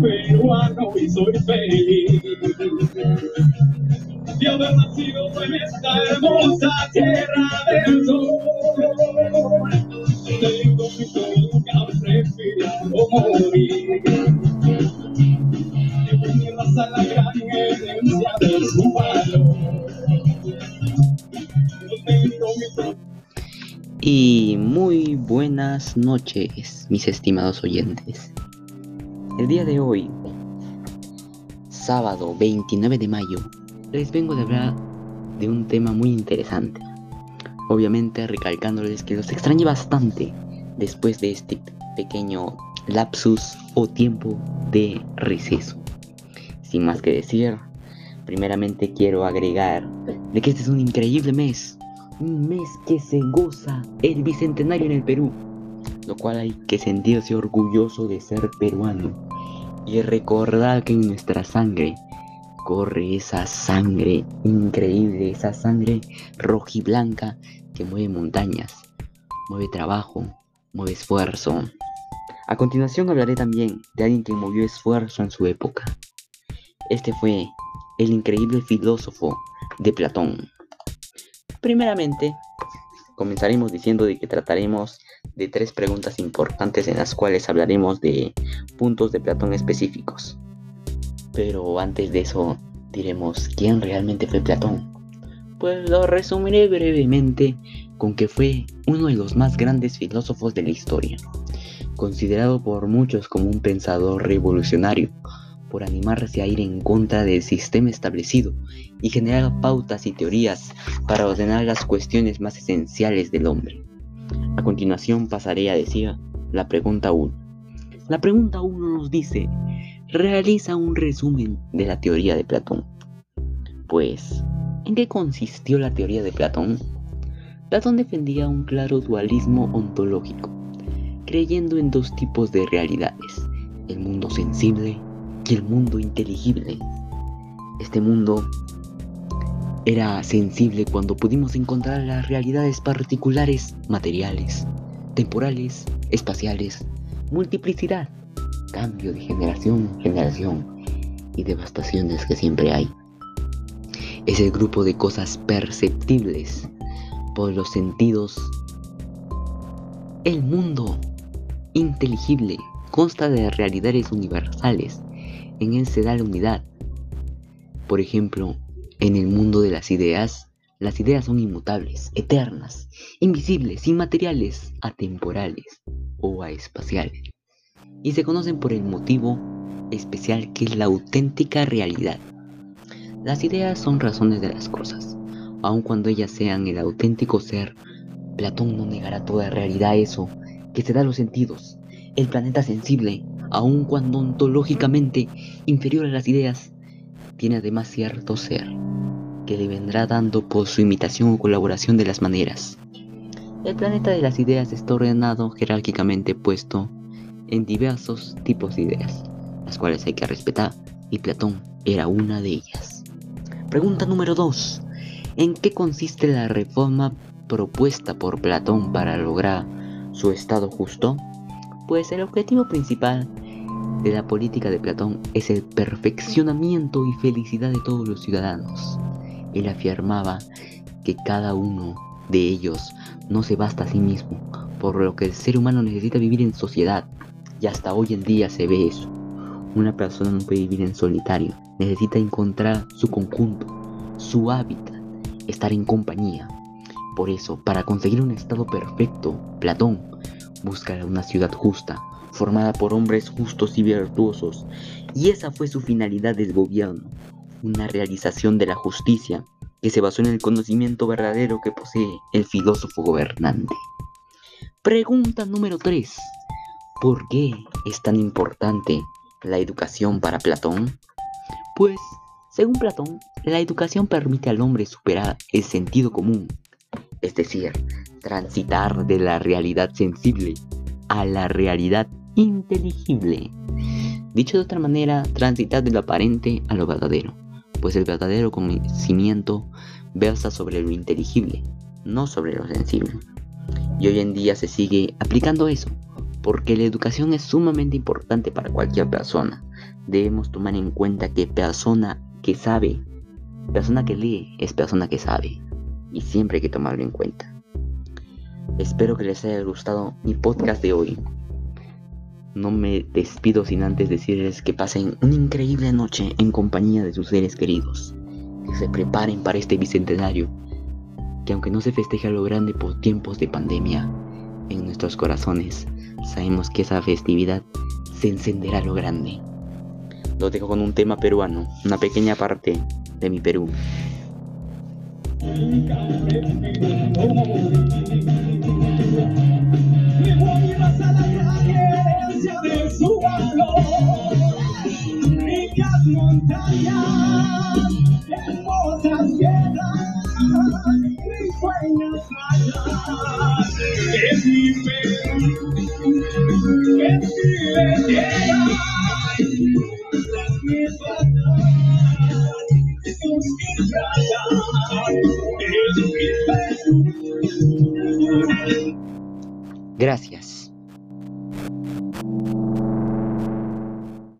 Peruano y soy feliz de haber nacido en esta hermosa tierra del sol. Tengo mi nunca prefiriendo morir. Y muy buenas noches, mis estimados oyentes. El día de hoy, sábado 29 de mayo, les vengo de hablar de un tema muy interesante. Obviamente recalcándoles que los extrañé bastante después de este pequeño lapsus o tiempo de receso. Sin más que decir, primeramente quiero agregar de que este es un increíble mes. Un mes que se goza el bicentenario en el Perú. Lo cual hay que sentirse orgulloso de ser peruano. Y recordar que en nuestra sangre corre esa sangre increíble, esa sangre rojiblanca que mueve montañas, mueve trabajo, mueve esfuerzo. A continuación hablaré también de alguien que movió esfuerzo en su época. Este fue el increíble filósofo de Platón. Primeramente, comenzaremos diciendo de que trataremos de tres preguntas importantes en las cuales hablaremos de puntos de Platón específicos. Pero antes de eso, diremos quién realmente fue Platón. Pues lo resumiré brevemente con que fue uno de los más grandes filósofos de la historia, considerado por muchos como un pensador revolucionario, por animarse a ir en contra del sistema establecido y generar pautas y teorías para ordenar las cuestiones más esenciales del hombre. A continuación pasaré a decir la pregunta 1. La pregunta 1 nos dice, realiza un resumen de la teoría de Platón. Pues, ¿en qué consistió la teoría de Platón? Platón defendía un claro dualismo ontológico, creyendo en dos tipos de realidades, el mundo sensible y el mundo inteligible. Este mundo era sensible cuando pudimos encontrar las realidades particulares, materiales, temporales, espaciales, multiplicidad cambio de generación en generación y devastaciones que siempre hay. Es el grupo de cosas perceptibles por los sentidos. El mundo inteligible consta de realidades universales. En él se da la unidad. Por ejemplo, en el mundo de las ideas, las ideas son inmutables, eternas, invisibles, inmateriales, atemporales o espaciales y se conocen por el motivo especial que es la auténtica realidad. Las ideas son razones de las cosas, aun cuando ellas sean el auténtico ser. Platón no negará toda realidad eso que se da a los sentidos. El planeta sensible, aun cuando ontológicamente inferior a las ideas, tiene además cierto ser que le vendrá dando por su imitación o colaboración de las maneras. El planeta de las ideas está ordenado jerárquicamente puesto en diversos tipos de ideas, las cuales hay que respetar, y Platón era una de ellas. Pregunta número 2. ¿En qué consiste la reforma propuesta por Platón para lograr su estado justo? Pues el objetivo principal de la política de Platón es el perfeccionamiento y felicidad de todos los ciudadanos. Él afirmaba que cada uno de ellos no se basta a sí mismo, por lo que el ser humano necesita vivir en sociedad, y hasta hoy en día se ve eso. Una persona no puede vivir en solitario, necesita encontrar su conjunto, su hábitat, estar en compañía. Por eso, para conseguir un estado perfecto, Platón busca una ciudad justa, formada por hombres justos y virtuosos, y esa fue su finalidad del gobierno, una realización de la justicia que se basó en el conocimiento verdadero que posee el filósofo gobernante. Pregunta número 3. ¿Por qué es tan importante la educación para Platón? Pues, según Platón, la educación permite al hombre superar el sentido común, es decir, transitar de la realidad sensible a la realidad inteligible. Dicho de otra manera, transitar de lo aparente a lo verdadero, pues el verdadero conocimiento versa sobre lo inteligible, no sobre lo sensible. Y hoy en día se sigue aplicando eso, porque la educación es sumamente importante para cualquier persona. Debemos tomar en cuenta que persona que sabe, persona que lee es persona que sabe, y siempre hay que tomarlo en cuenta. Espero que les haya gustado mi podcast de hoy. No me despido sin antes decirles que pasen una increíble noche en compañía de sus seres queridos. Que se preparen para este bicentenario. Que aunque no se festeja lo grande por tiempos de pandemia, en nuestros corazones sabemos que esa festividad se encenderá lo grande. Lo dejo con un tema peruano, una pequeña parte de mi Perú. Montañas, risueñas playas. Es mi mi. Gracias.